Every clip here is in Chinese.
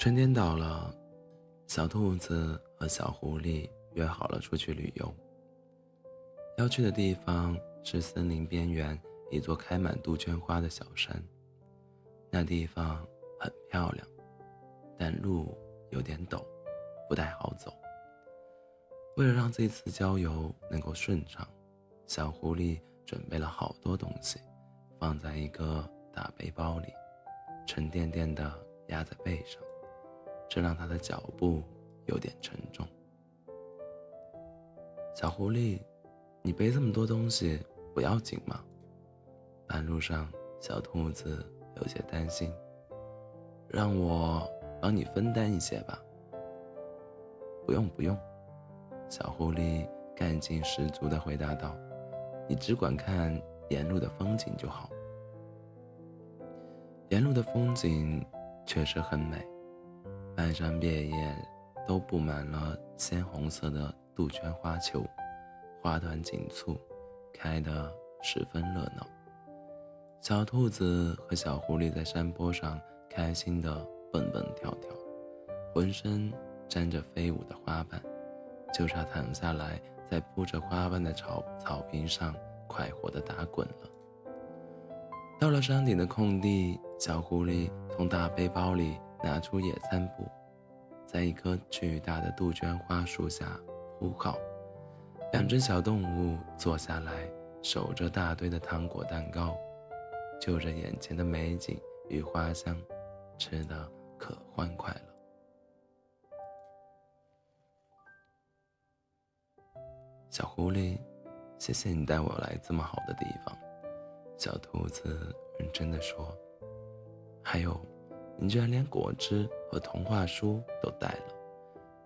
春天到了，小兔子和小狐狸约好了出去旅游。要去的地方是森林边缘一座开满杜鹃花的小山。那地方很漂亮，但路有点陡，不太好走。为了让这次郊游能够顺畅，小狐狸准备了好多东西，放在一个大背包里，沉甸甸的压在背上，这让他的脚步有点沉重。小狐狸，你背这么多东西不要紧吗？半路上，小兔子有些担心，让我帮你分担一些吧。不用不用。小狐狸干劲十足地回答道：“你只管看沿路的风景就好。沿路的风景确实很美，漫山遍野都布满了鲜红色的杜鹃花球，花团锦簇，开得十分热闹。小兔子和小狐狸在山坡上开心地蹦蹦跳跳，浑身沾着飞舞的花瓣。”就差躺下来，在铺着花瓣的草草坪上快活地打滚了。到了山顶的空地，小狐狸从大背包里拿出野餐布，在一棵巨大的杜鹃花树下铺好。两只小动物坐下来，守着大堆的糖果蛋糕，就着眼前的美景与花香，吃的可欢快了。小狐狸，谢谢你带我来这么好的地方。小兔子认真的说：“还有，你居然连果汁和童话书都带了，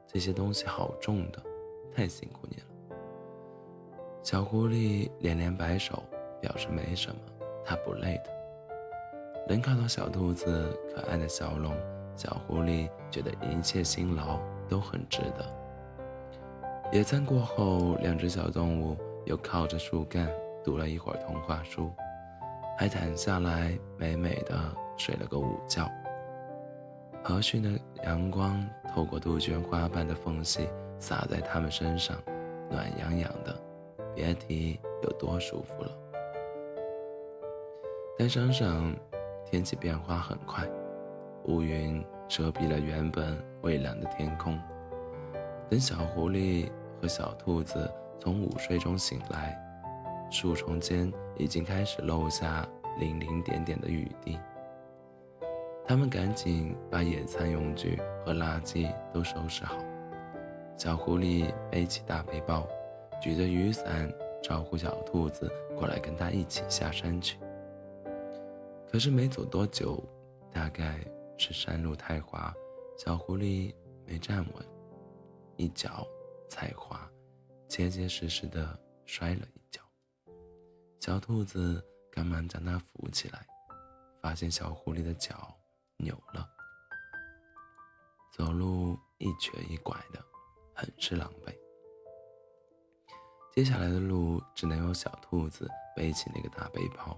这些东西好重的，太辛苦你了。”小狐狸连连摆手，表示没什么，它不累的。能看到小兔子可爱的笑容，小狐狸觉得一切辛劳都很值得。野餐过后，两只小动物又靠着树干读了一会儿童话书，还躺下来美美的睡了个午觉。和煦的阳光透过杜鹃花瓣的缝隙洒在它们身上，暖洋洋的，别提有多舒服了。但山上天气变化很快，乌云遮蔽了原本蔚蓝的天空。等小狐狸。和小兔子从午睡中醒来，树丛间已经开始落下零零点点的雨滴。他们赶紧把野餐用具和垃圾都收拾好。小狐狸背起大背包，举着雨伞招呼小兔子过来跟他一起下山去。可是没走多久，大概是山路太滑，小狐狸没站稳，一脚。踩滑，结结实实的摔了一跤。小兔子赶忙将它扶起来，发现小狐狸的脚扭了，走路一瘸一拐的，很是狼狈。接下来的路只能由小兔子背起那个大背包，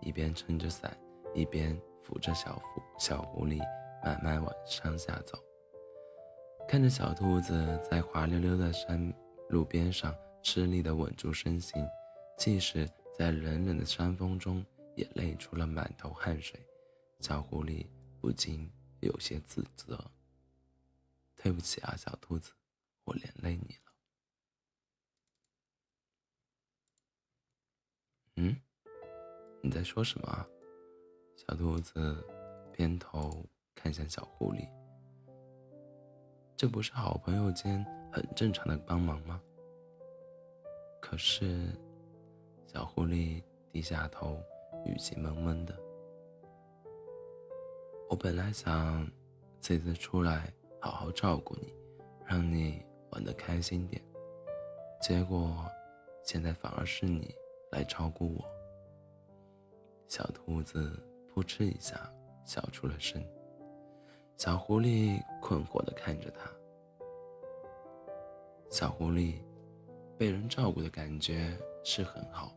一边撑着伞，一边扶着小狐小狐狸慢慢往山下走。看着小兔子在滑溜溜的山路边上吃力地稳住身形，即使在冷冷的山风中也累出了满头汗水，小狐狸不禁有些自责：“对不起啊，小兔子，我连累你了。”嗯，你在说什么？小兔子偏头看向小狐狸。这不是好朋友间很正常的帮忙吗？可是，小狐狸低下头，语气闷闷的。我本来想这次出来好好照顾你，让你玩得开心点，结果现在反而是你来照顾我。小兔子扑哧一下笑出了声。小狐狸困惑地看着它。小狐狸，被人照顾的感觉是很好，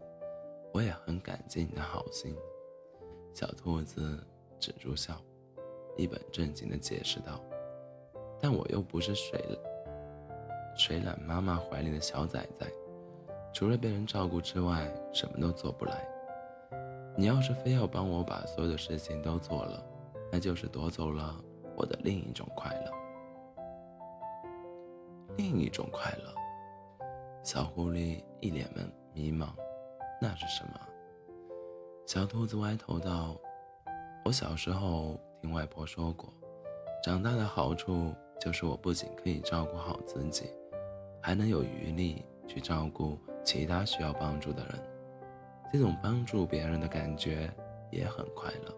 我也很感激你的好心。小兔子止住笑，一本正经地解释道：“但我又不是水水懒妈妈怀里的小崽崽，除了被人照顾之外，什么都做不来。你要是非要帮我把所有的事情都做了，那就是夺走了我的另一种快乐。另一种快乐。小狐狸一脸的迷茫，那是什么？小兔子歪头道：“我小时候听外婆说过，长大的好处就是我不仅可以照顾好自己，还能有余力去照顾其他需要帮助的人。这种帮助别人的感觉也很快乐。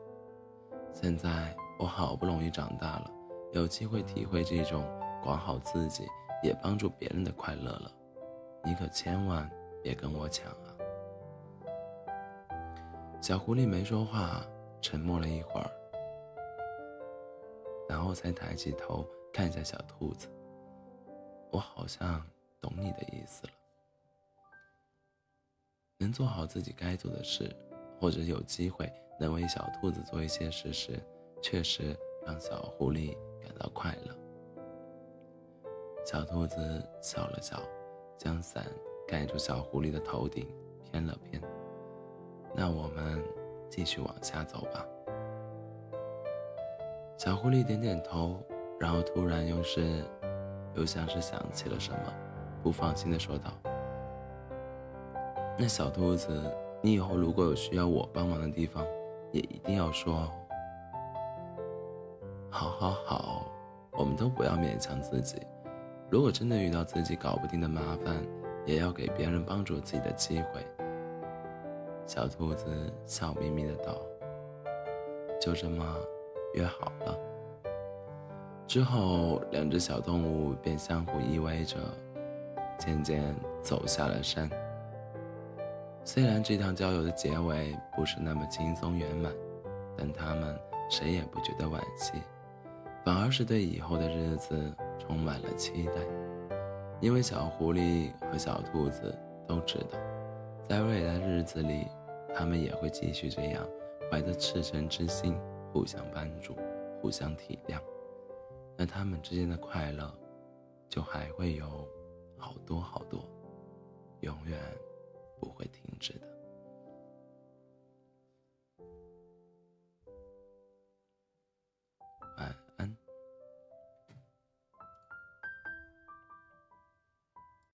现在我好不容易长大了，有机会体会这种管好自己也帮助别人的快乐了。你可千万别跟我抢啊！”小狐狸没说话，沉默了一会儿，然后才抬起头看向小兔子。我好像懂你的意思了。能做好自己该做的事，或者有机会能为小兔子做一些事时，确实让小狐狸感到快乐。小兔子笑了笑，将伞盖住小狐狸的头顶，偏了偏。那我们继续往下走吧。小狐狸点点头，然后突然又是，又像是想起了什么，不放心的说道：“那小兔子，你以后如果有需要我帮忙的地方，也一定要说哦。”“好，好，好，我们都不要勉强自己。如果真的遇到自己搞不定的麻烦，也要给别人帮助自己的机会。”小兔子笑眯眯的道：“就这么约好了。”之后，两只小动物便相互依偎着，渐渐走下了山。虽然这趟郊游的结尾不是那么轻松圆满，但他们谁也不觉得惋惜，反而是对以后的日子充满了期待，因为小狐狸和小兔子都知道，在未来的日子里。他们也会继续这样，怀着赤诚之心，互相帮助，互相体谅。那他们之间的快乐，就还会有好多好多，永远不会停止的。